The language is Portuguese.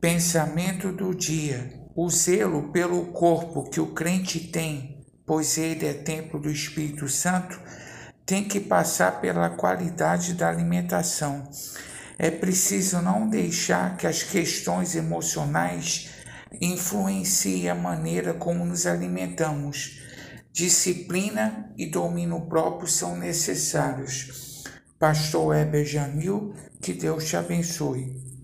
Pensamento do dia: o zelo pelo corpo que o crente tem, pois ele é templo do Espírito Santo, tem que passar pela qualidade da alimentação. É preciso não deixar que as questões emocionais influenciem a maneira como nos alimentamos. Disciplina e domínio próprio são necessários. Pastor Heber Jamil, que Deus te abençoe.